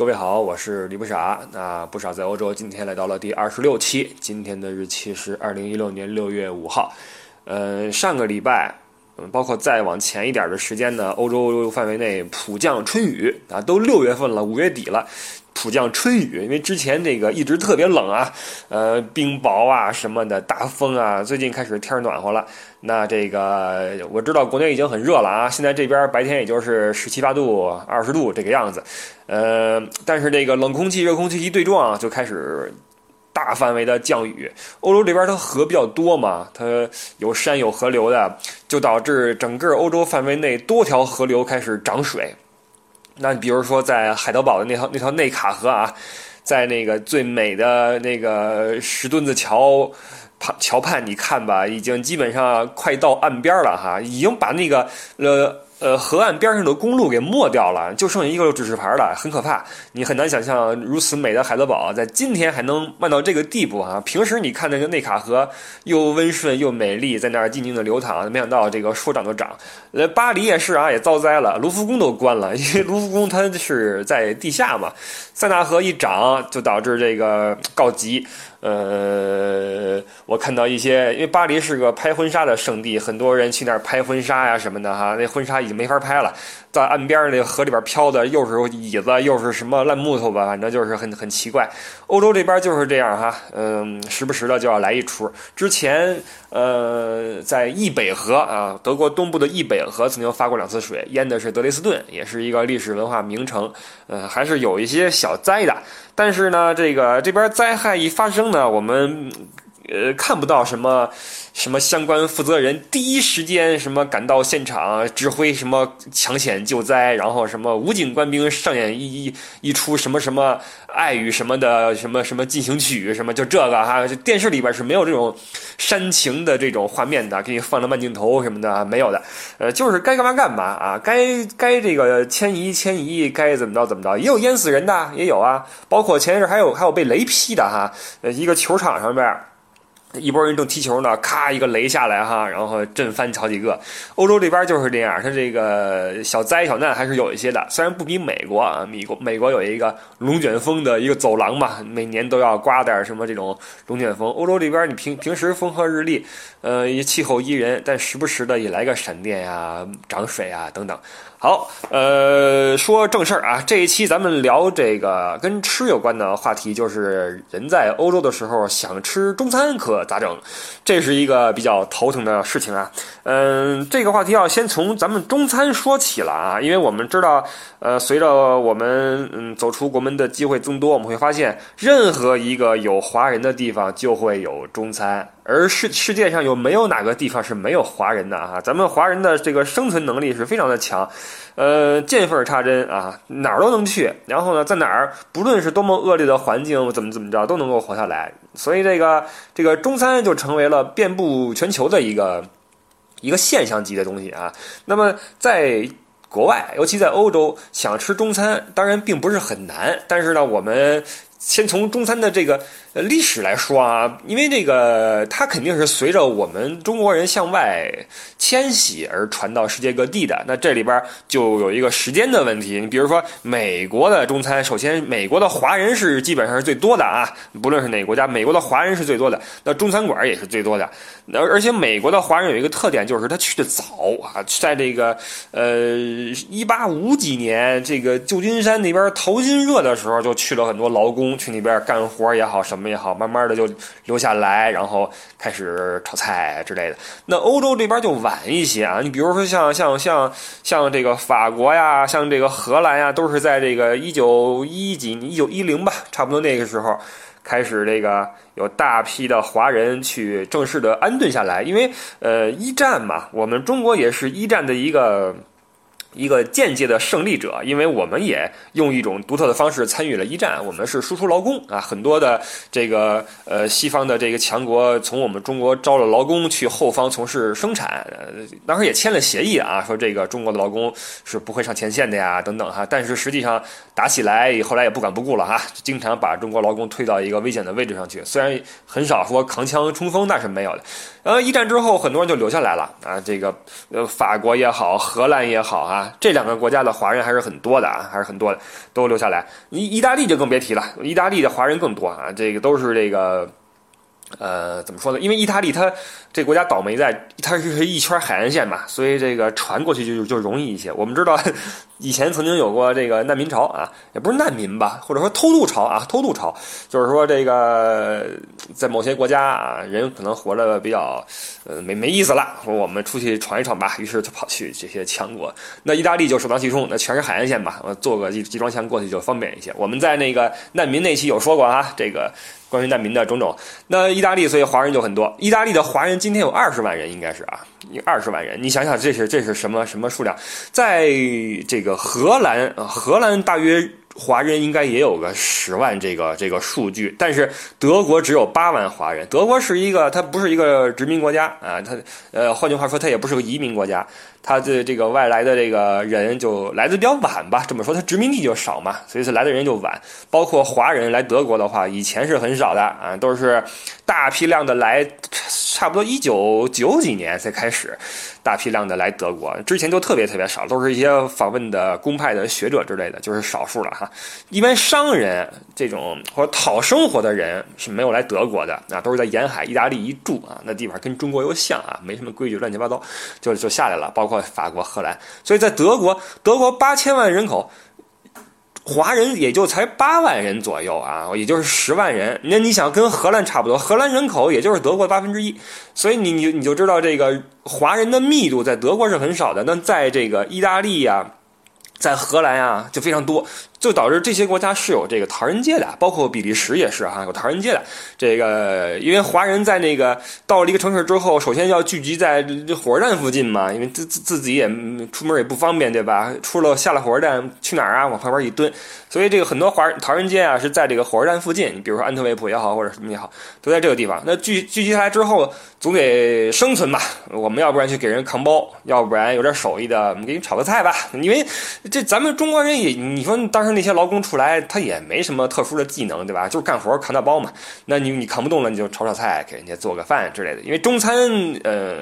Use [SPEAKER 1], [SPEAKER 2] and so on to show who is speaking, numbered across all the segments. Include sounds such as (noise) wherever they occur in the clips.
[SPEAKER 1] 各位好，我是李不傻。那不傻在欧洲，今天来到了第二十六期。今天的日期是二零一六年六月五号。呃，上个礼拜，嗯，包括再往前一点的时间呢，欧洲范围内普降春雨啊，都六月份了，五月底了。普降春雨，因为之前这个一直特别冷啊，呃，冰雹啊什么的，大风啊。最近开始天暖和了，那这个我知道国内已经很热了啊，现在这边白天也就是十七八度、二十度这个样子，呃，但是这个冷空气、热空气一对撞，就开始大范围的降雨。欧洲这边它河比较多嘛，它有山有河流的，就导致整个欧洲范围内多条河流开始涨水。那比如说，在海德堡的那条那条内卡河啊，在那个最美的那个石墩子桥旁桥畔，你看吧，已经基本上快到岸边了哈，已经把那个呃。呃，河岸边上的公路给没掉了，就剩下一个指示牌了，很可怕。你很难想象如此美的海德堡在今天还能慢到这个地步啊！平时你看那个内卡河又温顺又美丽，在那儿静静的流淌，没想到这个说涨就涨。呃，巴黎也是啊，也遭灾了，卢浮宫都关了，(laughs) 因为卢浮宫它是在地下嘛，塞纳河一涨就导致这个告急。呃，我看到一些，因为巴黎是个拍婚纱的圣地，很多人去那儿拍婚纱呀什么的哈，那婚纱已经没法拍了。在岸边那个河里边飘的，又是椅子，又是什么烂木头吧，反正就是很很奇怪。欧洲这边就是这样哈，嗯，时不时的就要来一出。之前呃，在易北河啊，德国东部的易北河曾经发过两次水，淹的是德累斯顿，也是一个历史文化名城，呃，还是有一些小灾的。但是呢，这个这边灾害一发生呢，我们。呃，看不到什么什么相关负责人第一时间什么赶到现场指挥什么抢险救灾，然后什么武警官兵上演一一一出什么什么爱与什么的什么什么进行曲什么就这个哈，电视里边是没有这种煽情的这种画面的，给你放了慢镜头什么的没有的，呃，就是该干嘛干嘛啊，该该这个迁移迁移，该怎么着怎么着，也有淹死人的也有啊，包括前一阵还有还有被雷劈的哈，呃，一个球场上边。一波人正踢球呢，咔一个雷下来哈，然后震翻好几个。欧洲这边就是这样，它这个小灾小难还是有一些的，虽然不比美国啊，美国美国有一个龙卷风的一个走廊嘛，每年都要刮点什么这种龙卷风。欧洲这边你平平时风和日丽，呃，气候宜人，但时不时的也来个闪电呀、涨水啊等等。好，呃，说正事儿啊，这一期咱们聊这个跟吃有关的话题，就是人在欧洲的时候想吃中餐可咋整？这是一个比较头疼的事情啊。嗯，这个话题要先从咱们中餐说起了啊，因为我们知道，呃，随着我们嗯走出国门的机会增多，我们会发现，任何一个有华人的地方就会有中餐。而世世界上有没有哪个地方是没有华人的啊？咱们华人的这个生存能力是非常的强，呃，见缝插针啊，哪儿都能去。然后呢，在哪儿，不论是多么恶劣的环境，怎么怎么着，都能够活下来。所以这个这个中餐就成为了遍布全球的一个一个现象级的东西啊。那么在国外，尤其在欧洲，想吃中餐当然并不是很难，但是呢，我们。先从中餐的这个呃历史来说啊，因为这个它肯定是随着我们中国人向外迁徙而传到世界各地的。那这里边就有一个时间的问题。你比如说美国的中餐，首先美国的华人是基本上是最多的啊，不论是哪个国家，美国的华人是最多的，那中餐馆也是最多的。而而且美国的华人有一个特点，就是他去的早啊，在这个呃一八五几年，这个旧金山那边淘金热的时候，就去了很多劳工。去那边干活也好，什么什么也好，慢慢的就留下来，然后开始炒菜之类的。那欧洲这边就晚一些啊，你比如说像像像像这个法国呀，像这个荷兰呀，都是在这个一九一几一九一零吧，差不多那个时候开始这个有大批的华人去正式的安顿下来，因为呃一战嘛，我们中国也是一战的一个。一个间接的胜利者，因为我们也用一种独特的方式参与了一战。我们是输出劳工啊，很多的这个呃西方的这个强国从我们中国招了劳工去后方从事生产，呃当时也签了协议啊，说这个中国的劳工是不会上前线的呀，等等哈。但是实际上打起来后来也不管不顾了哈，经常把中国劳工推到一个危险的位置上去。虽然很少说扛枪冲锋，那是没有的。呃，一战之后很多人就留下来了啊，这个呃法国也好，荷兰也好啊。这两个国家的华人还是很多的啊，还是很多的，都留下来。意意大利就更别提了，意大利的华人更多啊，这个都是这个。呃，怎么说呢？因为意大利它这国家倒霉在它是一圈海岸线嘛，所以这个船过去就就容易一些。我们知道以前曾经有过这个难民潮啊，也不是难民吧，或者说偷渡潮啊，偷渡潮就是说这个在某些国家啊，人可能活着比较呃没没意思了，我们出去闯一闯吧，于是就跑去这些强国。那意大利就首当其冲，那全是海岸线吧，我做个集集装箱过去就方便一些。我们在那个难民那期有说过啊，这个。关于难民的种种，那意大利所以华人就很多。意大利的华人今天有二十万人，应该是啊，二十万人。你想想，这是这是什么什么数量？在这个荷兰，荷兰大约。华人应该也有个十万这个这个数据，但是德国只有八万华人。德国是一个，它不是一个殖民国家啊，它呃，换句话说，它也不是个移民国家，它的这个外来的这个人就来的比较晚吧。这么说，它殖民地就少嘛，所以是来的人就晚。包括华人来德国的话，以前是很少的啊，都是大批量的来，差不多一九九几年才开始。大批量的来德国，之前就特别特别少，都是一些访问的公派的学者之类的，就是少数了哈。一般商人这种或者讨生活的人是没有来德国的啊，都是在沿海意大利一住啊，那地方跟中国又像啊，没什么规矩，乱七八糟，就就下来了。包括法国、荷兰，所以在德国，德国八千万人口。华人也就才八万人左右啊，也就是十万人。那你想跟荷兰差不多，荷兰人口也就是德国八分之一，所以你你你就知道这个华人的密度在德国是很少的。那在这个意大利呀。在荷兰啊，就非常多，就导致这些国家是有这个唐人街的，包括比利时也是哈，有唐人街的。这个因为华人在那个到了一个城市之后，首先要聚集在火车站附近嘛，因为自自自己也出门也不方便，对吧？出了下了火车站去哪儿啊？往旁边一蹲，所以这个很多华唐人街啊是在这个火车站附近，比如说安特卫普也好，或者什么也好，都在这个地方。那聚聚集下来之后，总得生存吧？我们要不然去给人扛包，要不然有点手艺的，我们给你炒个菜吧，因为。这咱们中国人也，你说当时那些劳工出来，他也没什么特殊的技能，对吧？就是干活扛大包嘛。那你你扛不动了，你就炒炒菜，给人家做个饭之类的。因为中餐，呃，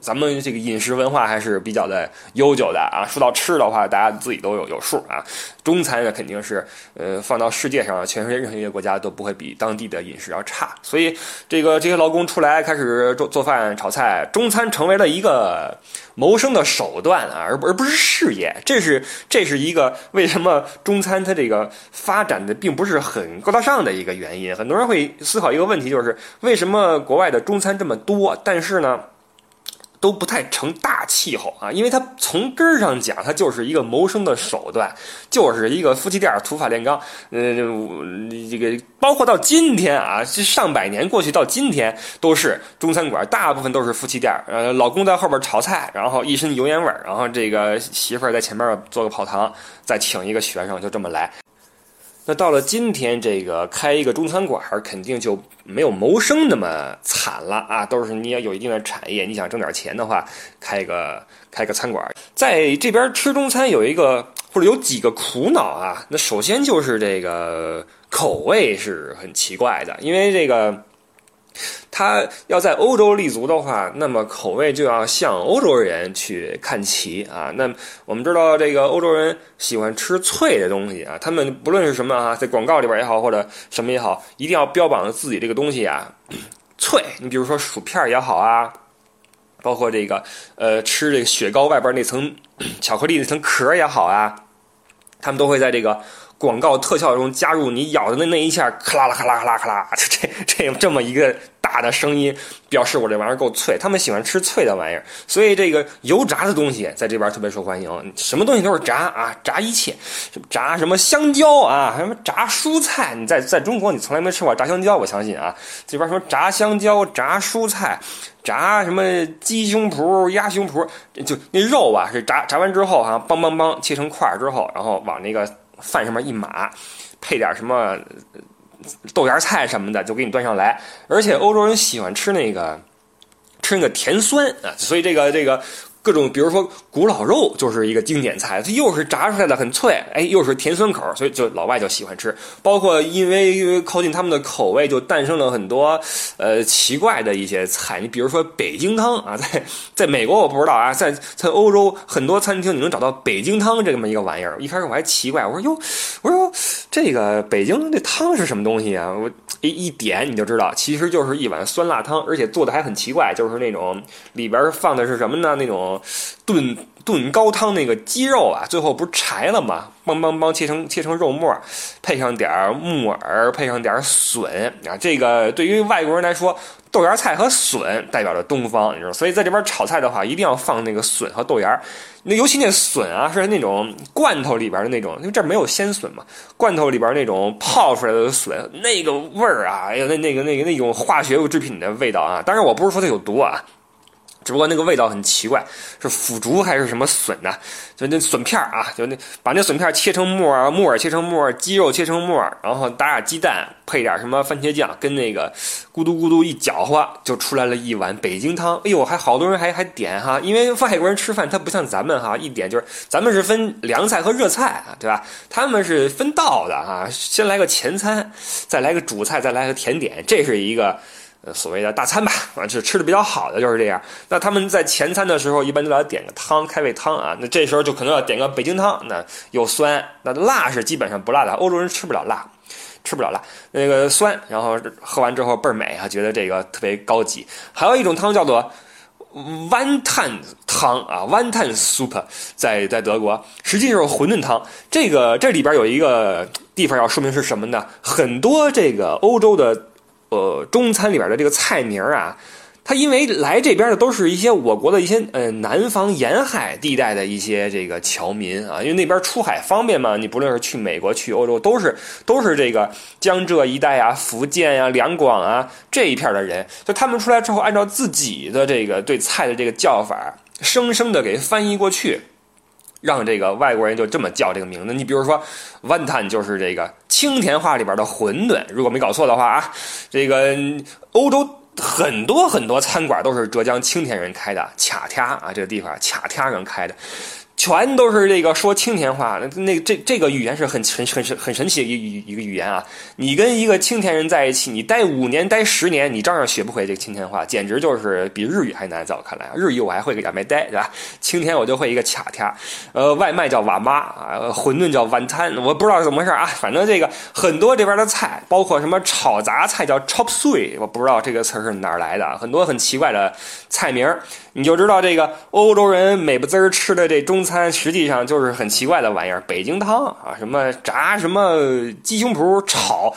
[SPEAKER 1] 咱们这个饮食文化还是比较的悠久的啊。说到吃的话，大家自己都有有数啊。中餐呢，肯定是，呃，放到世界上，全世界任何一个国家都不会比当地的饮食要差。所以，这个这些劳工出来开始做做饭、炒菜，中餐成为了一个谋生的手段啊，而而不是事业。这是这是一个为什么中餐它这个发展的并不是很高大上的一个原因。很多人会思考一个问题，就是为什么国外的中餐这么多，但是呢？都不太成大气候啊，因为它从根儿上讲，它就是一个谋生的手段，就是一个夫妻店土法炼钢。嗯，这个包括到今天啊，这上百年过去到今天，都是中餐馆，大部分都是夫妻店。呃，老公在后边炒菜，然后一身油烟味儿，然后这个媳妇儿在前面做个跑堂，再请一个学生，就这么来。那到了今天，这个开一个中餐馆儿肯定就没有谋生那么惨了啊！都是你要有一定的产业，你想挣点钱的话，开个开个餐馆，在这边吃中餐有一个或者有几个苦恼啊。那首先就是这个口味是很奇怪的，因为这个。他要在欧洲立足的话，那么口味就要向欧洲人去看齐啊。那我们知道，这个欧洲人喜欢吃脆的东西啊。他们不论是什么啊，在广告里边也好，或者什么也好，一定要标榜自己这个东西啊 (clears throat) 脆。你比如说薯片也好啊，包括这个呃吃这个雪糕外边那层 (clears throat) 巧克力那层壳也好啊，他们都会在这个。广告特效中加入你咬的那那一下，咔啦啦咔啦咔啦咔啦，就这这这么一个大的声音，表示我这玩意儿够脆。他们喜欢吃脆的玩意儿，所以这个油炸的东西在这边特别受欢迎。什么东西都是炸啊，炸一切，炸什么香蕉啊，什么炸蔬菜。你在在中国你从来没吃过炸香蕉，我相信啊。这边什么炸香蕉、炸蔬菜、炸什么鸡胸脯、鸭胸脯，就那肉啊是炸炸完之后哈，梆梆梆切成块之后，然后往那个。饭上面一码，配点什么豆芽菜什么的，就给你端上来。而且欧洲人喜欢吃那个吃那个甜酸啊，所以这个这个各种，比如说古老肉就是一个经典菜，它又是炸出来的很脆，哎，又是甜酸口，所以就老外就喜欢吃。包括因为靠近他们的口味，就诞生了很多呃奇怪的一些菜。你比如说北京汤啊，在 (laughs) 在美国我不知道啊，在在欧洲很多餐厅你能找到北京汤这么一个玩意儿。一开始我还奇怪，我说哟，我说这个北京这汤是什么东西啊？我一一点你就知道，其实就是一碗酸辣汤，而且做的还很奇怪，就是那种里边放的是什么呢？那种。炖炖高汤那个鸡肉啊，最后不是柴了吗？梆梆梆切成切成肉末，配上点木耳，配上点笋啊。这个对于外国人来说，豆芽菜和笋代表着东方，你知道，所以在这边炒菜的话，一定要放那个笋和豆芽。那尤其那笋啊，是那种罐头里边的那种，因为这没有鲜笋嘛，罐头里边那种泡出来的笋，那个味儿啊，哎呀，那那个那个那种化学物制品的味道啊。当然，我不是说它有毒啊。只不过那个味道很奇怪，是腐竹还是什么笋呢？就那笋片啊，就那把那笋片切成末，木耳切成末，鸡肉切成末，然后打点鸡蛋，配点什么番茄酱，跟那个咕嘟咕嘟一搅和，就出来了一碗北京汤。哎呦，还好多人还还点哈，因为外国人吃饭他不像咱们哈，一点就是咱们是分凉菜和热菜，对吧？他们是分道的哈，先来个前餐，再来个主菜，再来个甜点，这是一个。呃，所谓的大餐吧，啊，就吃的比较好的就是这样。那他们在前餐的时候，一般都要点个汤，开胃汤啊。那这时候就可能要点个北京汤，那又酸，那辣是基本上不辣的。欧洲人吃不了辣，吃不了辣，那个酸，然后喝完之后倍儿美啊，觉得这个特别高级。还有一种汤叫做 one tan 汤啊，one tan soup，在在德国实际就是馄饨汤。这个这里边有一个地方要说明是什么呢？很多这个欧洲的。呃，中餐里边的这个菜名啊，它因为来这边的都是一些我国的一些呃南方沿海地带的一些这个侨民啊，因为那边出海方便嘛，你不论是去美国、去欧洲，都是都是这个江浙一带啊、福建啊、两广啊这一片的人，就他们出来之后，按照自己的这个对菜的这个叫法，生生的给翻译过去。让这个外国人就这么叫这个名字。你比如说万坦就是这个青田话里边的馄饨，如果没搞错的话啊，这个欧洲很多很多餐馆都是浙江青田人开的，卡天啊这个地方卡天人开的。全都是这个说青田话，那那这这个语言是很很很很神奇的一一一个语言啊！你跟一个青田人在一起，你待五年待十年，你照样学不会这个青田话，简直就是比日语还难，在我看来啊！日语我还会个亚美呆，对吧？青田我就会一个卡天，呃，外卖叫瓦妈啊，馄饨叫晚餐，我不知道是怎么回事啊！反正这个很多这边的菜，包括什么炒杂菜叫 chop s u e 我不知道这个词是哪儿来的，很多很奇怪的菜名你就知道这个欧洲人美不滋儿吃的这中餐，实际上就是很奇怪的玩意儿。北京汤啊，什么炸什么鸡胸脯炒，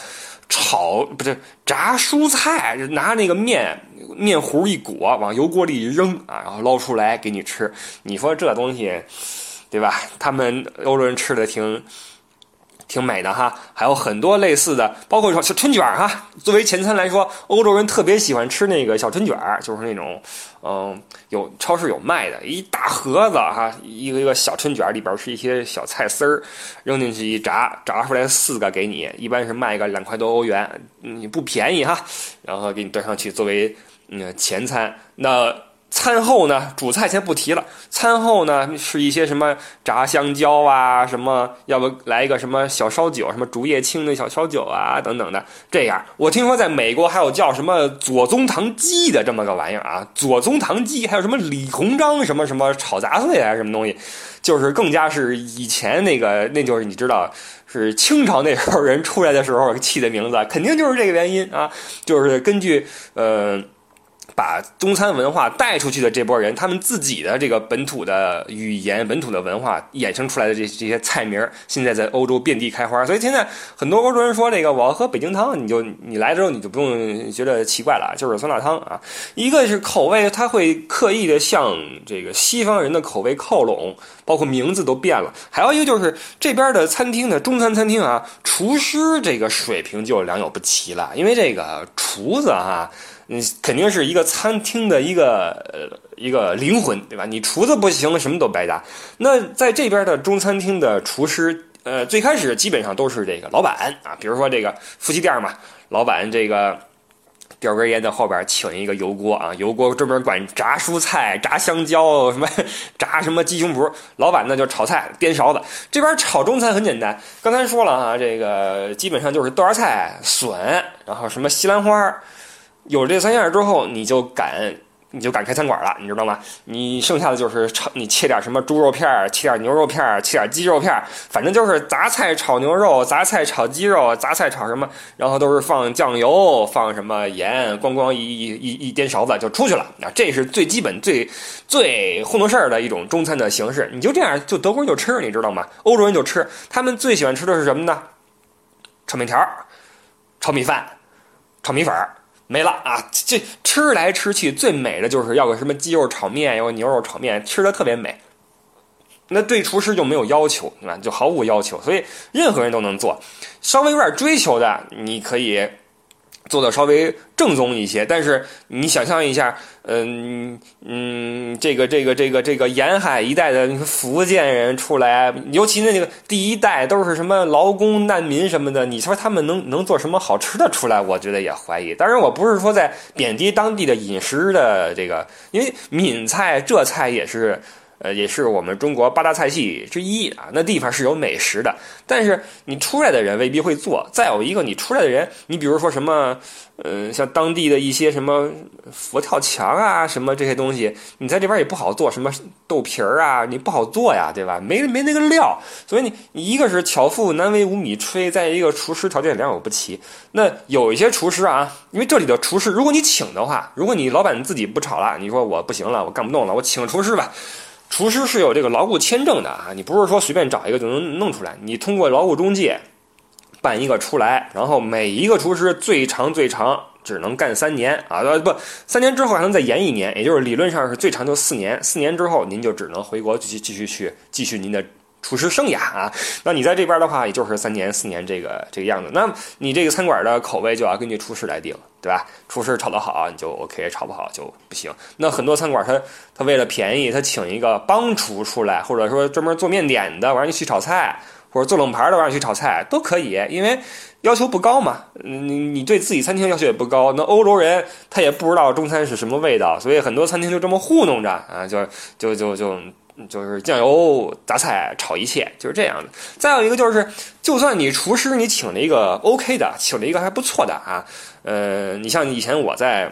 [SPEAKER 1] 炒不是炸蔬菜，拿那个面面糊一裹，往油锅里一扔啊，然后捞出来给你吃。你说这东西，对吧？他们欧洲人吃的挺。挺美的哈，还有很多类似的，包括说小春卷哈。作为前餐来说，欧洲人特别喜欢吃那个小春卷就是那种，嗯，有超市有卖的，一大盒子哈，一个一个小春卷里边是一些小菜丝儿，扔进去一炸，炸出来四个给你，一般是卖个两块多欧元，你不便宜哈，然后给你端上去作为嗯前餐，那。餐后呢，主菜先不提了。餐后呢，是一些什么炸香蕉啊，什么要不来一个什么小烧酒，什么竹叶青的小烧酒啊，等等的。这样，我听说在美国还有叫什么左宗棠鸡的这么个玩意儿啊，左宗棠鸡，还有什么李鸿章什么什么炒杂碎啊，什么东西，就是更加是以前那个，那就是你知道，是清朝那时候人出来的时候 (laughs) 起的名字，肯定就是这个原因啊，就是根据呃。把中餐文化带出去的这波人，他们自己的这个本土的语言、本土的文化衍生出来的这这些菜名，现在在欧洲遍地开花。所以现在很多欧洲人说这个我要喝北京汤，你就你来之后你就不用觉得奇怪了，就是酸辣汤啊。一个是口味，他会刻意的向这个西方人的口味靠拢，包括名字都变了。还有一个就是这边的餐厅的中餐餐厅啊，厨师这个水平就良莠不齐了，因为这个厨子哈。你，肯定是一个餐厅的一个呃一个灵魂，对吧？你厨子不行，什么都白搭。那在这边的中餐厅的厨师，呃，最开始基本上都是这个老板啊，比如说这个夫妻店嘛，老板这个叼根烟在后边请一个油锅啊，油锅专门管炸蔬菜、炸香蕉、什么 (laughs) 炸什么鸡胸脯。老板呢就炒菜、颠勺子。这边炒中餐很简单，刚才说了啊，这个基本上就是豆芽菜、笋，然后什么西兰花。有这三样之后，你就敢。你就敢开餐馆了，你知道吗？你剩下的就是炒，你切点什么猪肉片，切点牛肉片，切点鸡肉片，反正就是杂菜炒牛肉，杂菜炒鸡肉，杂菜炒什么，然后都是放酱油，放什么盐，咣咣一一一一颠勺子就出去了。啊，这是最基本、最最糊弄事儿的一种中餐的形式。你就这样，就德国人就吃，你知道吗？欧洲人就吃，他们最喜欢吃的是什么呢？炒面条、炒米饭、炒米粉儿。没了啊！这吃来吃去最美的就是要个什么鸡肉炒面，要个牛肉炒面，吃的特别美。那对厨师就没有要求，对吧？就毫无要求，所以任何人都能做。稍微有点追求的，你可以。做的稍微正宗一些，但是你想象一下，嗯嗯，这个这个这个这个沿海一带的福建人出来，尤其那个第一代都是什么劳工难民什么的，你说他们能能做什么好吃的出来？我觉得也怀疑。当然，我不是说在贬低当地的饮食的这个，因为闽菜浙菜也是。呃，也是我们中国八大菜系之一啊。那地方是有美食的，但是你出来的人未必会做。再有一个，你出来的人，你比如说什么，呃，像当地的一些什么佛跳墙啊，什么这些东西，你在这边也不好做。什么豆皮儿啊，你不好做呀，对吧？没没那个料，所以你一个是巧妇难为无米炊，再一个厨师条件良莠不齐。那有一些厨师啊，因为这里的厨师，如果你请的话，如果你老板自己不炒了，你说我不行了，我干不动了，我请厨师吧。厨师是有这个劳务签证的啊，你不是说随便找一个就能弄出来，你通过劳务中介办一个出来，然后每一个厨师最长最长只能干三年啊，不，三年之后还能再延一年，也就是理论上是最长就四年，四年之后您就只能回国继续继续去继续您的。厨师生涯啊，那你在这边的话，也就是三年四年这个这个样子。那你这个餐馆的口味就要根据厨师来定，对吧？厨师炒得好，你就 OK；炒不好就不行。那很多餐馆他他为了便宜，他请一个帮厨出来，或者说专门做面点的，我让你去炒菜，或者做冷盘的，我让你去炒菜都可以，因为要求不高嘛。你你对自己餐厅要求也不高。那欧洲人他也不知道中餐是什么味道，所以很多餐厅就这么糊弄着啊，就就就就。就是酱油杂菜炒一切，就是这样的。再有一个就是，就算你厨师你请了一个 OK 的，请了一个还不错的啊，呃，你像以前我在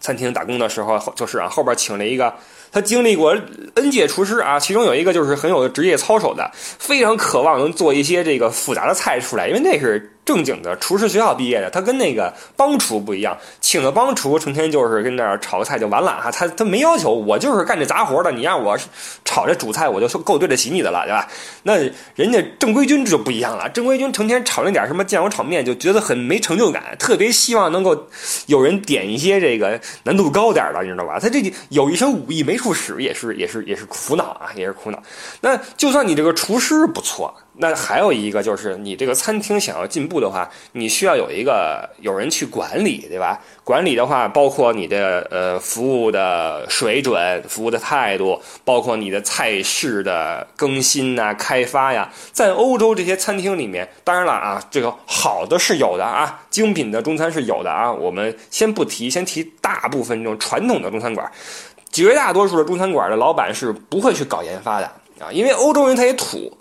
[SPEAKER 1] 餐厅打工的时候，就是啊，后边请了一个，他经历过 N 届厨师啊，其中有一个就是很有职业操守的，非常渴望能做一些这个复杂的菜出来，因为那是。正经的厨师学校毕业的，他跟那个帮厨不一样，请的帮厨成天就是跟那儿炒个菜就完了哈，他他没要求，我就是干这杂活的，你让我炒这主菜，我就够对得起你的了，对吧？那人家正规军就不一样了，正规军成天炒那点什么酱油炒面，就觉得很没成就感，特别希望能够有人点一些这个难度高点的，你知道吧？他这有一身武艺没副食，也是也是也是苦恼啊，也是苦恼。那就算你这个厨师不错。那还有一个就是，你这个餐厅想要进步的话，你需要有一个有人去管理，对吧？管理的话，包括你的呃服务的水准、服务的态度，包括你的菜式的更新呐、开发呀。在欧洲这些餐厅里面，当然了啊，这个好的是有的啊，精品的中餐是有的啊。我们先不提，先提大部分这种传统的中餐馆，绝大多数的中餐馆的老板是不会去搞研发的啊，因为欧洲人他也土。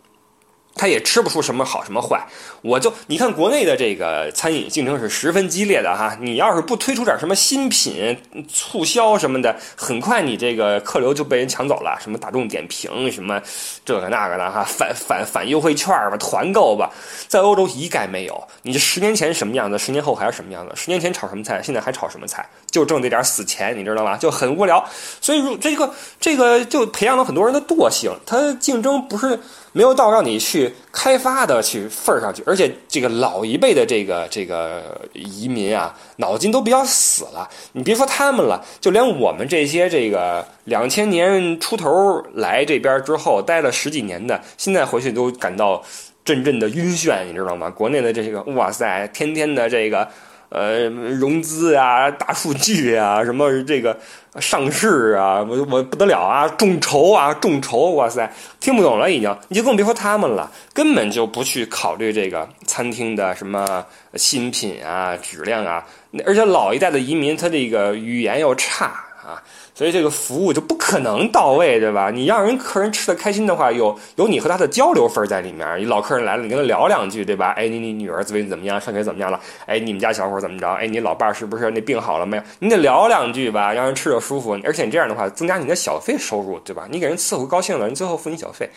[SPEAKER 1] 他也吃不出什么好什么坏，我就你看国内的这个餐饮竞争是十分激烈的哈，你要是不推出点什么新品促销什么的，很快你这个客流就被人抢走了，什么大众点评什么这个那个的哈，返返返优惠券吧，团购吧，在欧洲一概没有。你这十年前什么样子，十年后还是什么样子？十年前炒什么菜，现在还炒什么菜？就挣这点死钱，你知道吗？就很无聊。所以如这个这个就培养了很多人的惰性，他竞争不是。没有到让你去开发的去份儿上去，而且这个老一辈的这个这个移民啊，脑筋都比较死了。你别说他们了，就连我们这些这个两千年出头来这边之后待了十几年的，现在回去都感到阵阵的晕眩，你知道吗？国内的这个哇塞，天天的这个呃融资啊、大数据啊、什么这个上市啊，我我不得了啊，众筹啊，众筹，哇塞，听不懂了已经，你就更别说他们了，根本就不去考虑这个餐厅的什么新品啊、质量啊，而且老一代的移民他这个语言又差啊。所以这个服务就不可能到位，对吧？你让人客人吃的开心的话，有有你和他的交流分在里面。你老客人来了，你跟他聊两句，对吧？哎，你你女儿最近怎么样？上学怎么样了？哎，你们家小伙怎么着？哎，你老伴儿是不是那病好了没有？你得聊两句吧，让人吃着舒服。而且你这样的话，增加你的小费收入，对吧？你给人伺候高兴了，人最后付你小费。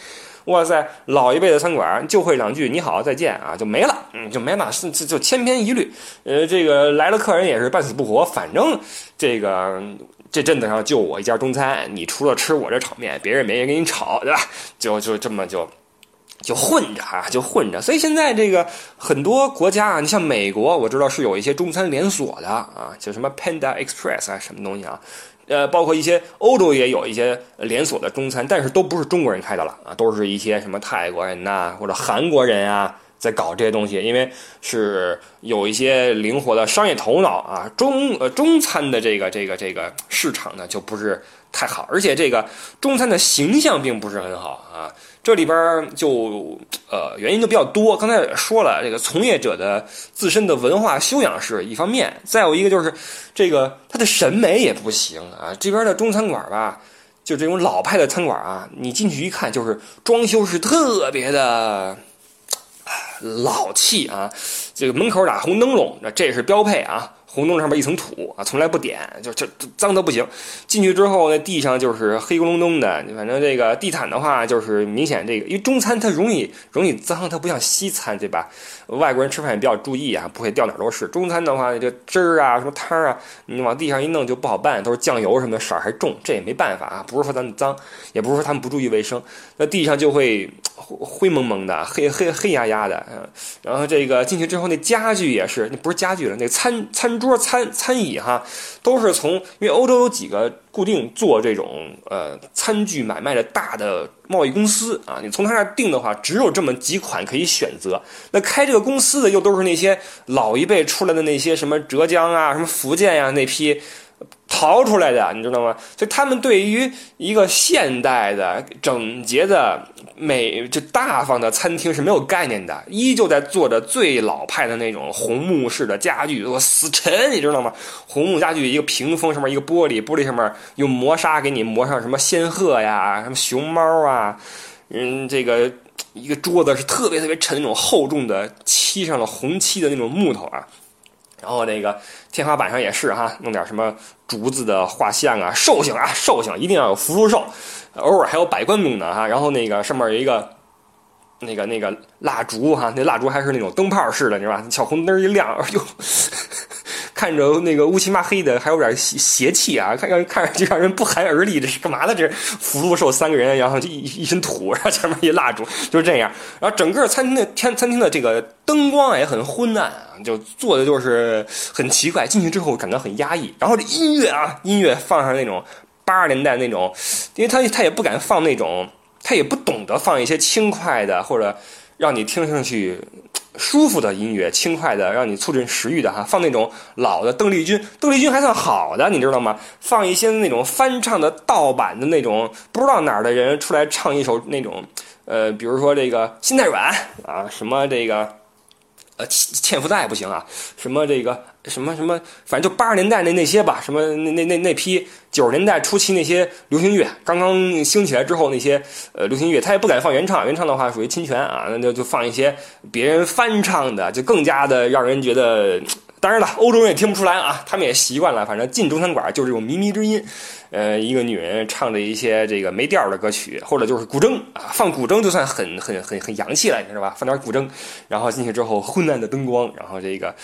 [SPEAKER 1] 哇塞，老一辈的餐馆就会两句“你好，再见”啊，就没了，嗯，就没了，就就千篇一律。呃，这个来了客人也是半死不活，反正这个。这镇子上就我一家中餐，你除了吃我这炒面，别人没人跟你炒，对吧？就就这么就就混着啊，就混着。所以现在这个很多国家啊，你像美国，我知道是有一些中餐连锁的啊，就什么 Panda Express 啊，什么东西啊？呃，包括一些欧洲也有一些连锁的中餐，但是都不是中国人开的了啊，都是一些什么泰国人呐，或者韩国人啊。在搞这些东西，因为是有一些灵活的商业头脑啊，中呃中餐的这个这个这个市场呢就不是太好，而且这个中餐的形象并不是很好啊，这里边就呃原因就比较多。刚才也说了，这个从业者的自身的文化修养是一方面，再有一个就是这个他的审美也不行啊。这边的中餐馆吧，就这种老派的餐馆啊，你进去一看就是装修是特别的。老气啊！这个门口打红灯笼，这是标配啊。红洞上面一层土啊，从来不点，就就脏的不行。进去之后，那地上就是黑咕隆咚的。反正这个地毯的话，就是明显这个，因为中餐它容易容易脏，它不像西餐，对吧？外国人吃饭也比较注意啊，不会掉哪儿都是。中餐的话，这汁儿啊，什么汤啊，你往地上一弄就不好办，都是酱油什么的，色儿还重。这也没办法啊，不是说咱们脏，也不是说他们不注意卫生，那地上就会灰蒙蒙的，黑黑黑压压的。然后这个进去之后，那家具也是，那不是家具了，那餐餐。桌餐餐椅哈，都是从因为欧洲有几个固定做这种呃餐具买卖的大的贸易公司啊，你从他那订的话，只有这么几款可以选择。那开这个公司的又都是那些老一辈出来的那些什么浙江啊、什么福建呀那批。淘出来的，你知道吗？所以他们对于一个现代的、整洁的、美就大方的餐厅是没有概念的，依旧在做着最老派的那种红木式的家具，死沉，你知道吗？红木家具，一个屏风上面一个玻璃，玻璃上面用磨砂给你磨上什么仙鹤呀、什么熊猫啊，嗯，这个一个桌子是特别特别沉那种厚重的，漆上了红漆的那种木头啊。然后那个天花板上也是哈，弄点什么竹子的画像啊，兽性啊，兽性一定要有福禄寿，偶尔还有百官功能哈。然后那个上面有一个那个那个蜡烛哈，那蜡烛还是那种灯泡似的，你知道吧？小红灯一亮，哎呦。看着那个乌漆嘛黑的，还有点邪邪气啊！(laughs) 看让看着就让人不寒而栗。这是干嘛的？这福禄寿三个人，然后就一一身土，然后前面一蜡烛，就是这样。然后整个餐厅的餐餐厅的这个灯光也很昏暗啊，就做的就是很奇怪。进去之后感觉很压抑。然后这音乐啊，音乐放上那种八十年代那种，因为他他也不敢放那种，他也不懂得放一些轻快的或者让你听上去。舒服的音乐，轻快的，让你促进食欲的哈，放那种老的邓丽君，邓丽君还算好的，你知道吗？放一些那种翻唱的盗版的那种，不知道哪儿的人出来唱一首那种，呃，比如说这个心太软啊，什么这个。呃，欠欠负债不行啊！什么这个什么什么，反正就八十年代那那些吧，什么那那那那批九十年代初期那些流行乐刚刚兴起来之后那些呃流行乐，他也不敢放原唱，原唱的话属于侵权啊，那就就放一些别人翻唱的，就更加的让人觉得。当然了，欧洲人也听不出来啊，他们也习惯了，反正进中餐馆就是这种靡靡之音。呃，一个女人唱着一些这个没调的歌曲，或者就是古筝啊，放古筝就算很很很很洋气了，你知道吧？放点古筝，然后进去之后昏暗的灯光，然后这个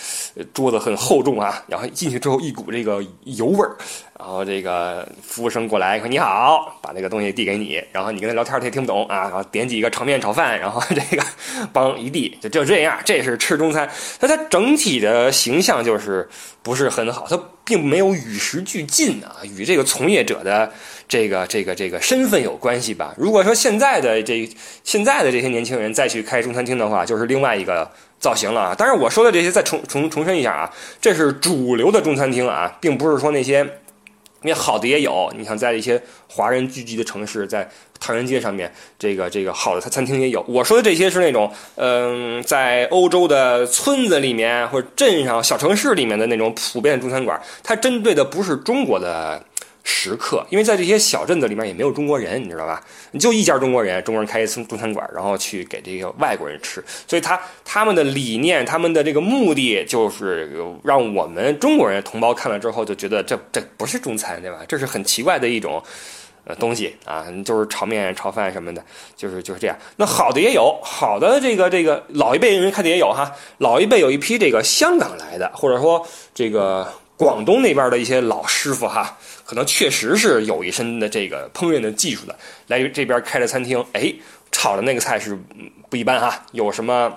[SPEAKER 1] 桌子很厚重啊，然后进去之后一股这个油味儿，然后这个服务生过来说你好，把那个东西递给你，然后你跟他聊天他也听不懂啊，然后点几个炒面炒饭，然后这个帮一递，就就这样，这是吃中餐，那它整体的形象就是不是很好，它。并没有与时俱进啊，与这个从业者的这个这个这个身份有关系吧。如果说现在的这现在的这些年轻人再去开中餐厅的话，就是另外一个。造型了啊。当然，我说的这些再重重重申一下啊，这是主流的中餐厅啊，并不是说那些。因为好的也有，你像在一些华人聚集的城市，在唐人街上面，这个这个好的餐餐厅也有。我说的这些是那种，嗯，在欧洲的村子里面或者镇上小城市里面的那种普遍中餐馆，它针对的不是中国的。食客，因为在这些小镇子里面也没有中国人，你知道吧？你就一家中国人，中国人开一中餐馆，然后去给这个外国人吃，所以他他们的理念，他们的这个目的就是让我们中国人同胞看了之后就觉得这这不是中餐，对吧？这是很奇怪的一种呃东西啊，就是炒面、炒饭什么的，就是就是这样。那好的也有，好的这个这个老一辈人开的也有哈，老一辈有一批这个香港来的，或者说这个广东那边的一些老师傅哈。可能确实是有一身的这个烹饪的技术的，来这边开的餐厅，哎，炒的那个菜是不一般哈，有什么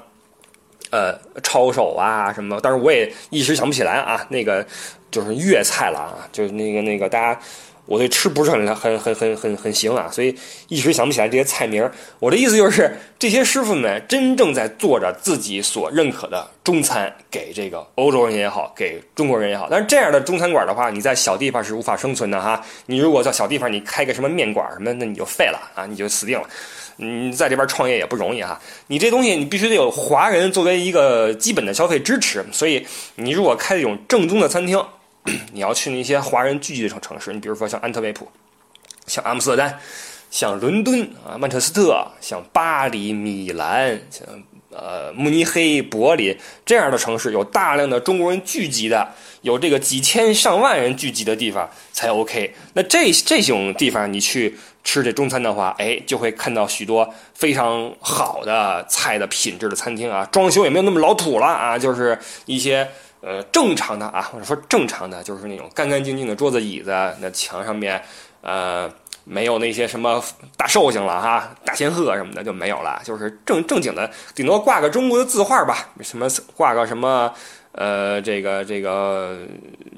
[SPEAKER 1] 呃抄手啊什么，但是我也一时想不起来啊，那个就是粤菜了啊，就是那个那个大家。我对吃不是很很很很很很行啊，所以一时想不起来这些菜名。我的意思就是，这些师傅们真正在做着自己所认可的中餐，给这个欧洲人也好，给中国人也好。但是这样的中餐馆的话，你在小地方是无法生存的哈。你如果在小地方，你开个什么面馆什么，那你就废了啊，你就死定了。你在这边创业也不容易哈。你这东西你必须得有华人作为一个基本的消费支持，所以你如果开这种正宗的餐厅。你要去那些华人聚集的城城市，你比如说像安特卫普、像阿姆斯特丹、像伦敦啊、曼彻斯特、像巴黎、米兰、像呃慕尼黑、柏林这样的城市，有大量的中国人聚集的，有这个几千上万人聚集的地方才 OK。那这这种地方你去吃这中餐的话，哎，就会看到许多非常好的菜的品质的餐厅啊，装修也没有那么老土了啊，就是一些。呃，正常的啊，或者说正常的，就是那种干干净净的桌子椅子，那墙上面，呃，没有那些什么大寿星了哈，大仙鹤什么的就没有了，就是正正经的，顶多挂个中国的字画吧，什么挂个什么，呃，这个这个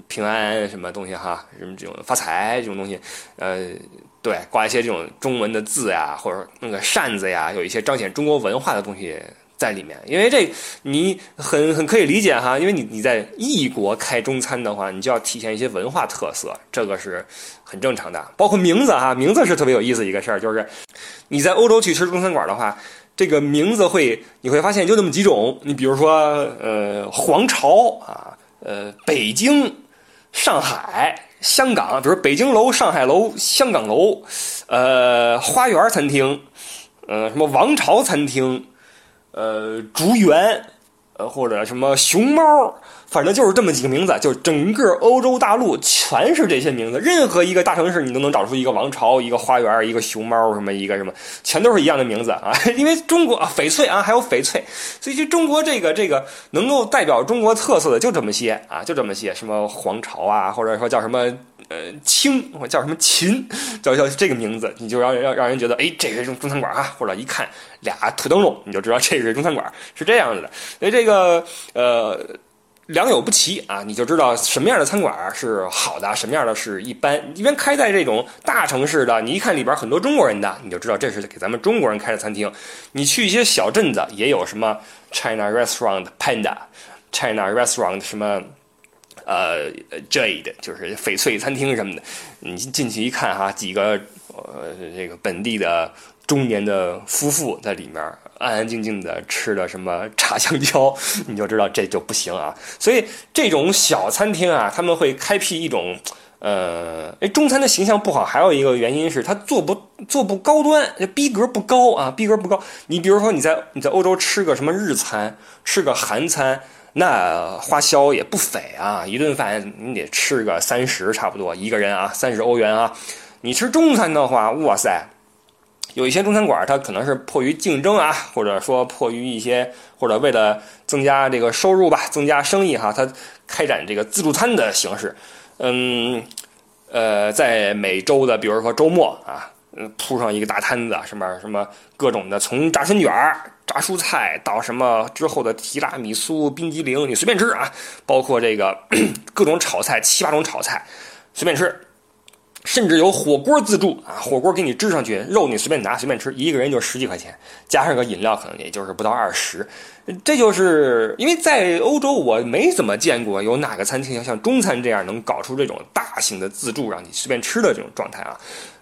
[SPEAKER 1] 平安什么东西哈，什么这种发财这种东西，呃，对，挂一些这种中文的字呀，或者那个扇子呀，有一些彰显中国文化的东西。在里面，因为这你很很可以理解哈，因为你你在异国开中餐的话，你就要体现一些文化特色，这个是很正常的。包括名字哈，名字是特别有意思一个事儿，就是你在欧洲去吃中餐馆的话，这个名字会你会发现就那么几种，你比如说呃皇朝啊，呃北京、上海、香港，比如北京楼、上海楼、香港楼，呃花园餐厅，呃什么王朝餐厅。呃，竹园，呃，或者什么熊猫，反正就是这么几个名字，就整个欧洲大陆全是这些名字。任何一个大城市，你都能找出一个王朝、一个花园、一个熊猫，什么一个什么，全都是一样的名字啊。(laughs) 因为中国啊，翡翠啊，还有翡翠，所以就中国这个这个能够代表中国特色的就这么些啊，就这么些，什么皇朝啊，或者说叫什么。呃，清叫什么秦，叫叫这个名字，你就让让让人觉得，哎，这是中餐馆啊，或者一看俩土灯笼，你就知道这是中餐馆，是这样子的。所以这个呃良莠不齐啊，你就知道什么样的餐馆是好的，什么样的是一般。一般开在这种大城市的，你一看里边很多中国人的，你就知道这是给咱们中国人开的餐厅。你去一些小镇子，也有什么 China Restaurant Panda，China Restaurant 什么。呃，Jade 就是翡翠餐厅什么的，你进去一看哈，几个呃这个本地的中年的夫妇在里面安安静静的吃的什么炸香蕉，(laughs) 你就知道这就不行啊。所以这种小餐厅啊，他们会开辟一种呃，哎，中餐的形象不好，还有一个原因是它做不做不高端，逼格不高啊，逼格不高。你比如说你在你在欧洲吃个什么日餐，吃个韩餐。那花销也不菲啊，一顿饭你得吃个三十差不多一个人啊，三十欧元啊。你吃中餐的话，哇塞，有一些中餐馆它可能是迫于竞争啊，或者说迫于一些或者为了增加这个收入吧，增加生意哈，它开展这个自助餐的形式。嗯，呃，在每周的比如说周末啊。铺上一个大摊子，什么什么各种的，从炸春卷、炸蔬菜到什么之后的提拉米苏、冰激凌，你随便吃啊。包括这个 (clears throat) 各种炒菜，七八种炒菜，随便吃。甚至有火锅自助啊，火锅给你支上去，肉你随便拿随便吃，一个人就十几块钱，加上个饮料可能也就是不到二十。这就是因为在欧洲我没怎么见过有哪个餐厅要像中餐这样能搞出这种大型的自助让你随便吃的这种状态啊。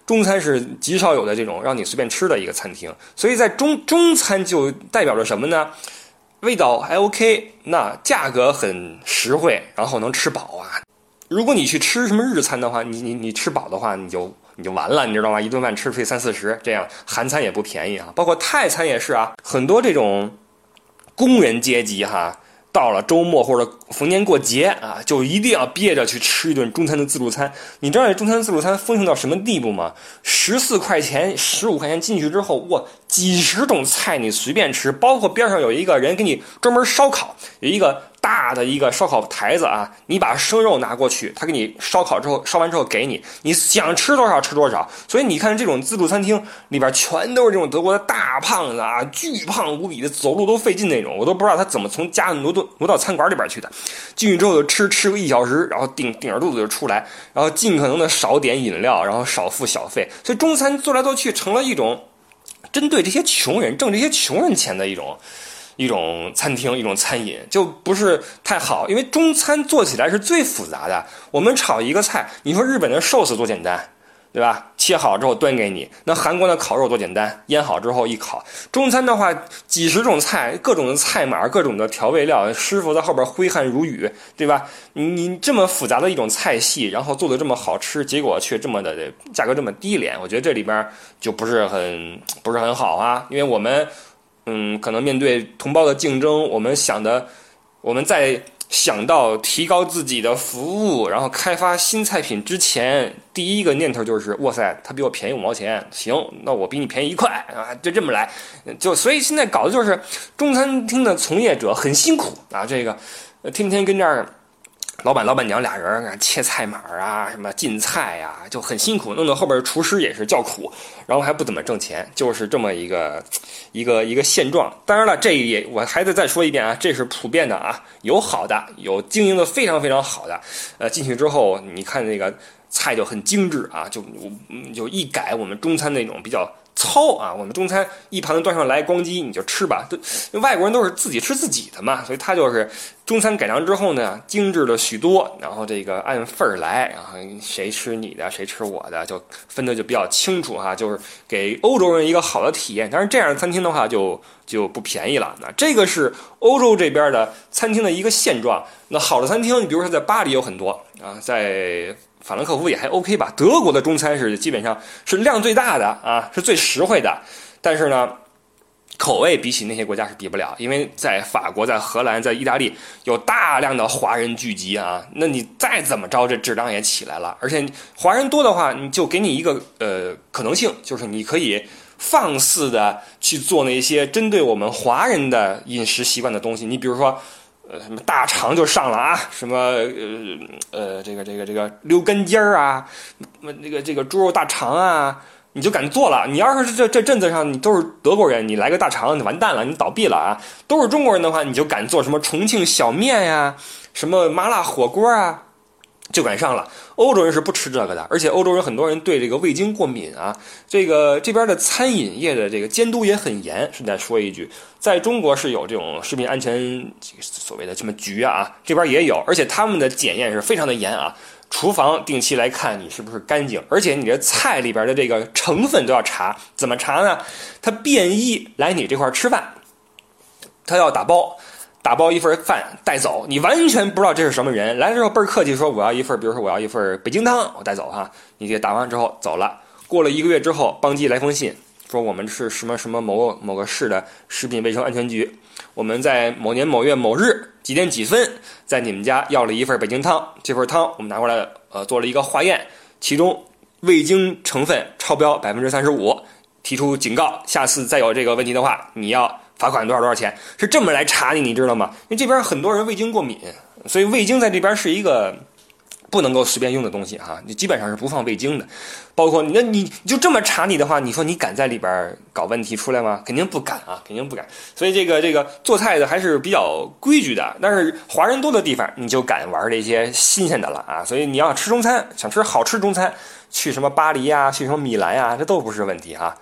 [SPEAKER 1] 中餐是极少有的这种让你随便吃的一个餐厅，所以在中中餐就代表着什么呢？味道还 OK，那价格很实惠，然后能吃饱啊。如果你去吃什么日餐的话，你你你吃饱的话，你就你就完了，你知道吗？一顿饭吃费三四十，这样韩餐也不便宜啊，包括泰餐也是啊。很多这种工人阶级哈，到了周末或者逢年过节啊，就一定要憋着去吃一顿中餐的自助餐。你知道这中餐自助餐丰盛到什么地步吗？十四块钱、十五块钱进去之后，哇，几十种菜你随便吃，包括边上有一个人给你专门烧烤，有一个。大的一个烧烤台子啊，你把生肉拿过去，他给你烧烤之后，烧完之后给你，你想吃多少吃多少。所以你看这种自助餐厅里边全都是这种德国的大胖子啊，巨胖无比的，走路都费劲那种，我都不知道他怎么从家挪到挪到餐馆里边去的。进去之后就吃吃个一小时，然后顶顶着肚子就出来，然后尽可能的少点饮料，然后少付小费。所以中餐做来做去成了一种针对这些穷人挣这些穷人钱的一种。一种餐厅，一种餐饮就不是太好，因为中餐做起来是最复杂的。我们炒一个菜，你说日本的寿司多简单，对吧？切好之后端给你。那韩国的烤肉多简单，腌好之后一烤。中餐的话，几十种菜，各种的菜码，各种的调味料，师傅在后边挥汗如雨，对吧？你你这么复杂的一种菜系，然后做的这么好吃，结果却这么的价格这么低廉，我觉得这里边就不是很不是很好啊，因为我们。嗯，可能面对同胞的竞争，我们想的，我们在想到提高自己的服务，然后开发新菜品之前，第一个念头就是，哇塞，他比我便宜五毛钱，行，那我比你便宜一块啊，就这么来，就所以现在搞的就是中餐厅的从业者很辛苦啊，这个天天跟这儿。老板、老板娘俩人啊，切菜码啊，什么进菜呀，就很辛苦，弄到后边厨师也是叫苦，然后还不怎么挣钱，就是这么一个一个一个现状。当然了，这也我还得再说一遍啊，这是普遍的啊，有好的，有经营的非常非常好的，呃，进去之后你看那个菜就很精致啊，就就一改我们中餐那种比较。糙啊！我们中餐一盘子端上来，咣叽你就吃吧。都外国人都是自己吃自己的嘛，所以他就是中餐改良之后呢，精致了许多。然后这个按份儿来，然后谁吃你的，谁吃我的，就分的就比较清楚哈。就是给欧洲人一个好的体验。但是这样的餐厅的话，就就不便宜了。那这个是欧洲这边的餐厅的一个现状。那好的餐厅，你比如说在巴黎有很多啊，在。法兰克福也还 OK 吧，德国的中餐是基本上是量最大的啊，是最实惠的，但是呢，口味比起那些国家是比不了，因为在法国、在荷兰、在意大利有大量的华人聚集啊，那你再怎么着，这质量也起来了，而且华人多的话，你就给你一个呃可能性，就是你可以放肆的去做那些针对我们华人的饮食习惯的东西，你比如说。呃，什么大肠就上了啊？什么呃呃，这个这个这个溜根尖儿啊，那个这个猪肉大肠啊，你就敢做了？你要是这这镇子上你都是德国人，你来个大肠，你完蛋了，你倒闭了啊！都是中国人的话，你就敢做什么重庆小面呀，什么麻辣火锅啊？就赶上了，欧洲人是不吃这个的，而且欧洲人很多人对这个味精过敏啊。这个这边的餐饮业的这个监督也很严。顺带说一句，在中国是有这种食品安全所谓的什么局啊，这边也有，而且他们的检验是非常的严啊。厨房定期来看你是不是干净，而且你这菜里边的这个成分都要查。怎么查呢？他便衣来你这块吃饭，他要打包。打包一份饭带走，你完全不知道这是什么人。来了之后倍儿客气，说我要一份，比如说我要一份北京汤，我带走哈。你给打完之后走了。过了一个月之后，邦基来封信，说我们是什么什么某某个市的食品卫生安全局，我们在某年某月某日几点几分在你们家要了一份北京汤，这份汤我们拿过来呃做了一个化验，其中味精成分超标百分之三十五，提出警告，下次再有这个问题的话，你要。罚款多少多少钱？是这么来查你，你知道吗？因为这边很多人味精过敏，所以味精在这边是一个不能够随便用的东西哈，你基本上是不放味精的，包括那你就这么查你的话，你说你敢在里边搞问题出来吗？肯定不敢啊，肯定不敢。所以这个这个做菜的还是比较规矩的，但是华人多的地方，你就敢玩这些新鲜的了啊。所以你要吃中餐，想吃好吃中餐，去什么巴黎呀，去什么米兰呀，这都不是问题哈。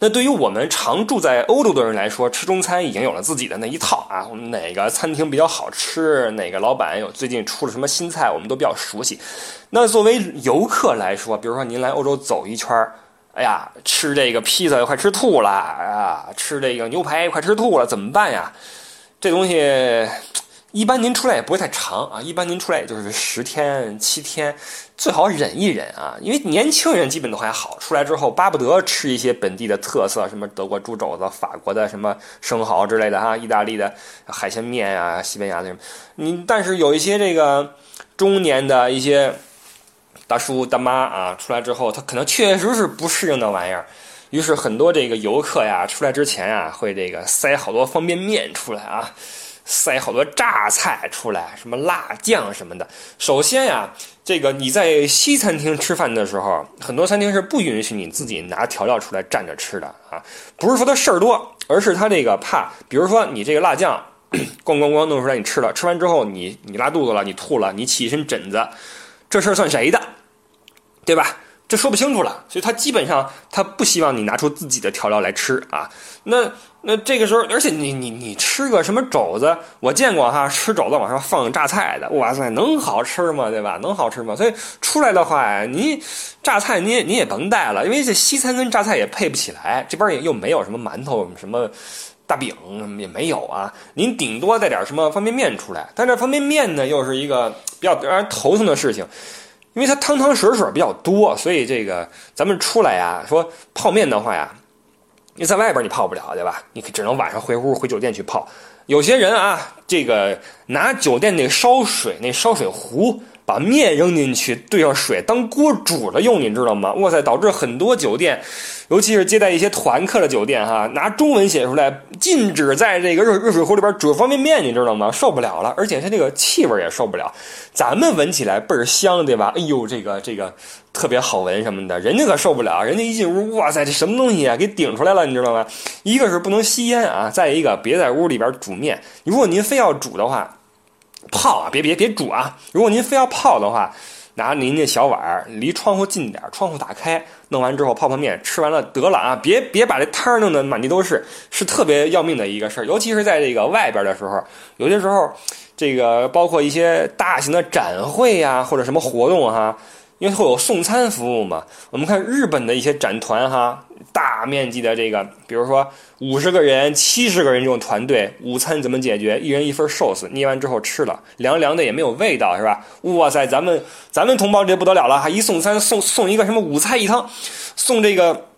[SPEAKER 1] 那对于我们常住在欧洲的人来说，吃中餐已经有了自己的那一套啊。我们哪个餐厅比较好吃，哪个老板有最近出了什么新菜，我们都比较熟悉。那作为游客来说，比如说您来欧洲走一圈儿，哎呀，吃这个披萨快吃吐了啊，吃这个牛排快吃吐了，怎么办呀？这东西。一般您出来也不会太长啊，一般您出来也就是十天七天，最好忍一忍啊，因为年轻人基本都还好，出来之后巴不得吃一些本地的特色，什么德国猪肘子、法国的什么生蚝之类的哈，意大利的海鲜面啊，西班牙的什么，你但是有一些这个中年的一些大叔大妈啊，出来之后他可能确实是不适应那玩意儿，于是很多这个游客呀，出来之前啊，会这个塞好多方便面出来啊。塞好多榨菜出来，什么辣酱什么的。首先呀，这个你在西餐厅吃饭的时候，很多餐厅是不允许你自己拿调料出来蘸着吃的啊。不是说他事儿多，而是他这个怕，比如说你这个辣酱，(clears throat) 咣咣咣弄出来你吃了，吃完之后你你拉肚子了，你吐了，你起一身疹子，这事儿算谁的？对吧？这说不清楚了，所以他基本上他不希望你拿出自己的调料来吃啊。那那这个时候，而且你你你吃个什么肘子，我见过哈，吃肘子往上放榨菜的，哇塞，能好吃吗？对吧？能好吃吗？所以出来的话您，榨菜你也你也甭带了，因为这西餐跟榨菜也配不起来，这边也又没有什么馒头什么大饼也没有啊。您顶多带点什么方便面出来，但这方便面呢，又是一个比较让人头疼的事情。因为它汤汤水水比较多，所以这个咱们出来呀，说泡面的话呀，你在外边你泡不了，对吧？你只能晚上回屋回酒店去泡。有些人啊，这个拿酒店那烧水那烧水壶。把面扔进去，兑上水当锅煮了用，你知道吗？哇塞，导致很多酒店，尤其是接待一些团客的酒店，哈，拿中文写出来禁止在这个热热水壶里边煮方便面，你知道吗？受不了了，而且它这个气味也受不了。咱们闻起来倍儿香，对吧？哎呦，这个这个特别好闻什么的，人家可受不了，人家一进屋，哇塞，这什么东西啊？给顶出来了，你知道吗？一个是不能吸烟啊，再一个别在屋里边煮面。如果您非要煮的话。泡啊，别别别煮啊！如果您非要泡的话，拿您那小碗儿，离窗户近点儿，窗户打开，弄完之后泡泡面，吃完了得了啊！别别把这汤儿弄得满地都是，是特别要命的一个事儿。尤其是在这个外边的时候，有些时候，这个包括一些大型的展会呀，或者什么活动哈。因为会有送餐服务嘛，我们看日本的一些展团哈，大面积的这个，比如说五十个人、七十个人这种团队，午餐怎么解决？一人一份寿司，捏完之后吃了，凉凉的也没有味道，是吧？哇塞，咱们咱们同胞这不得了了哈，一送餐送送一个什么五菜一汤，送这个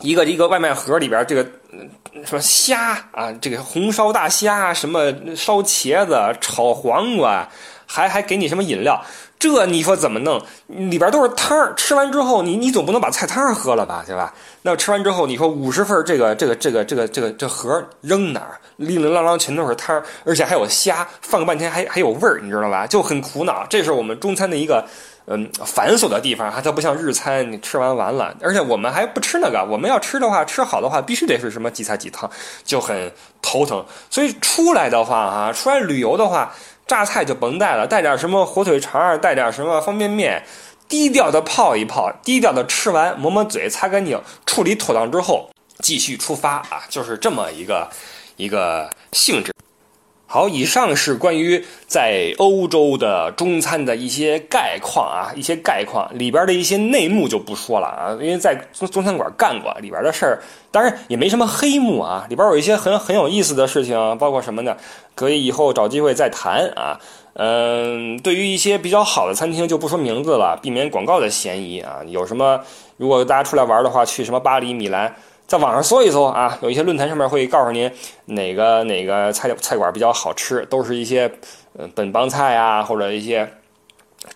[SPEAKER 1] 一个一个外卖盒里边这个什么虾啊，这个红烧大虾，什么烧茄子、炒黄瓜，还还给你什么饮料。这你说怎么弄？里边都是汤儿，吃完之后你你总不能把菜汤喝了吧，对吧？那吃完之后你说五十份这个这个这个这个这个这盒扔哪儿？零零啷啷全都是汤儿，而且还有虾，放半天还还有味儿，你知道吧？就很苦恼。这是我们中餐的一个嗯繁琐的地方，它不像日餐，你吃完完了。而且我们还不吃那个，我们要吃的话，吃好的话必须得是什么几菜几汤，就很头疼。所以出来的话啊，出来旅游的话。榨菜就甭带了，带点什么火腿肠，带点什么方便面，低调的泡一泡，低调的吃完，抹抹嘴，擦干净，处理妥当之后，继续出发啊，就是这么一个一个性质。好，以上是关于在欧洲的中餐的一些概况啊，一些概况里边的一些内幕就不说了啊，因为在中中餐馆干过里边的事儿，当然也没什么黑幕啊，里边有一些很很有意思的事情，包括什么呢？可以以后找机会再谈啊。嗯，对于一些比较好的餐厅就不说名字了，避免广告的嫌疑啊。有什么？如果大家出来玩的话，去什么巴黎、米兰。在网上搜一搜啊，有一些论坛上面会告诉您哪个哪个菜菜馆比较好吃，都是一些呃本帮菜啊，或者一些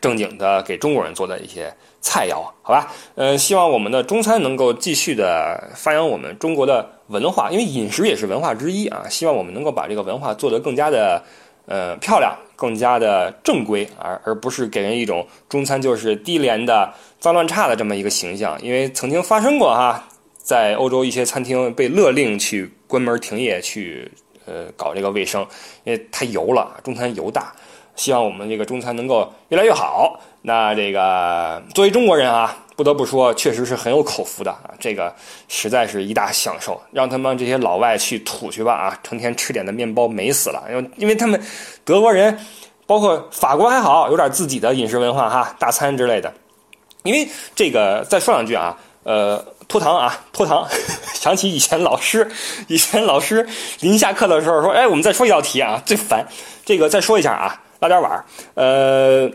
[SPEAKER 1] 正经的给中国人做的一些菜肴，好吧？呃，希望我们的中餐能够继续的发扬我们中国的文化，因为饮食也是文化之一啊。希望我们能够把这个文化做得更加的呃漂亮，更加的正规，而而不是给人一种中餐就是低廉的、脏乱差的这么一个形象。因为曾经发生过哈，在欧洲一些餐厅被勒令去关门停业去呃搞这个卫生，因为太油了，中餐油大。希望我们这个中餐能够越来越好。那这个作为中国人啊，不得不说，确实是很有口福的啊。这个实在是一大享受，让他们这些老外去吐去吧啊，成天吃点的面包美死了。因为因为他们德国人，包括法国还好，有点自己的饮食文化哈，大餐之类的。因为这个再说两句啊，呃，拖堂啊，(laughs) 拖堂，(laughs) 想起以前老师，以前老师临下课的时候说，哎，我们再说一道题啊，最烦。这个再说一下啊。拉点碗，呃，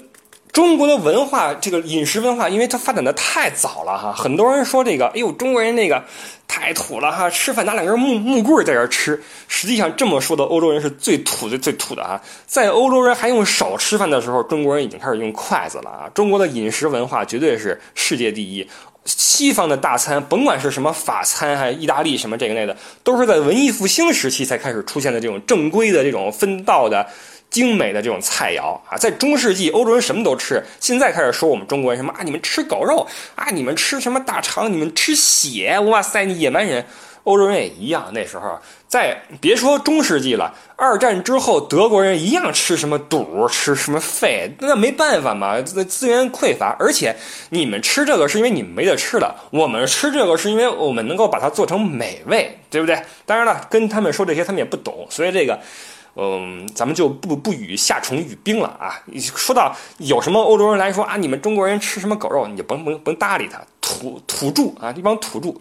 [SPEAKER 1] 中国的文化，这个饮食文化，因为它发展的太早了哈，很多人说这个，哎呦，中国人那个太土了哈，吃饭拿两根木木棍在这吃。实际上这么说的，欧洲人是最土的最土的啊，在欧洲人还用手吃饭的时候，中国人已经开始用筷子了啊。中国的饮食文化绝对是世界第一。西方的大餐，甭管是什么法餐还意大利什么这个那的，都是在文艺复兴时期才开始出现的这种正规的这种分道的。精美的这种菜肴啊，在中世纪，欧洲人什么都吃。现在开始说我们中国人什么啊？你们吃狗肉啊？你们吃什么大肠？你们吃血？哇塞，你野蛮人！欧洲人也一样。那时候，在别说中世纪了，二战之后，德国人一样吃什么肚，吃什么肺，那没办法嘛，资源匮乏。而且你们吃这个是因为你们没得吃了，我们吃这个是因为我们能够把它做成美味，对不对？当然了，跟他们说这些，他们也不懂，所以这个。嗯，咱们就不不与夏虫语冰了啊！说到有什么欧洲人来说啊，你们中国人吃什么狗肉，你就甭甭甭搭理他，土土著啊，一帮土著。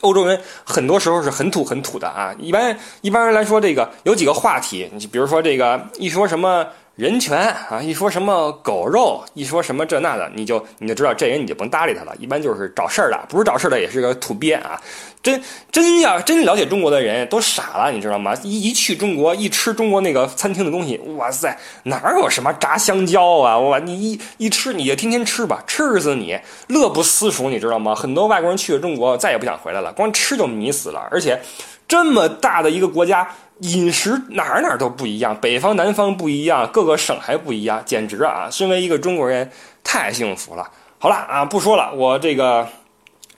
[SPEAKER 1] 欧洲人很多时候是很土很土的啊。一般一般人来说，这个有几个话题，你比如说这个一说什么。人权啊，一说什么狗肉，一说什么这那的，你就你就知道这人你就甭搭理他了。一般就是找事儿的，不是找事儿的也是个土鳖啊。真真要真了解中国的人都傻了，你知道吗？一一去中国，一吃中国那个餐厅的东西，哇塞，哪有什么炸香蕉啊？哇，你一一吃你就天天吃吧，吃死你，乐不思蜀，你知道吗？很多外国人去了中国再也不想回来了，光吃就迷死了。而且这么大的一个国家。饮食哪儿哪儿都不一样，北方南方不一样，各个省还不一样，简直啊！身为一个中国人，太幸福了。好了啊，不说了，我这个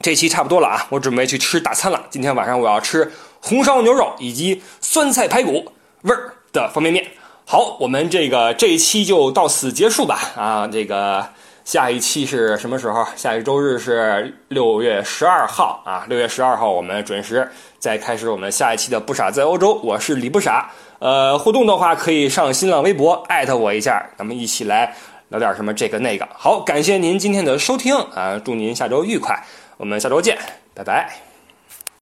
[SPEAKER 1] 这期差不多了啊，我准备去吃大餐了。今天晚上我要吃红烧牛肉以及酸菜排骨味儿的方便面。好，我们这个这一期就到此结束吧。啊，这个下一期是什么时候？下一周日是六月十二号啊，六月十二号我们准时。再开始我们下一期的不傻在欧洲，我是李不傻。呃，互动的话可以上新浪微博艾特我一下，咱们一起来聊点什么这个那个。好，感谢您今天的收听啊，祝您下周愉快，我们下周见，拜拜。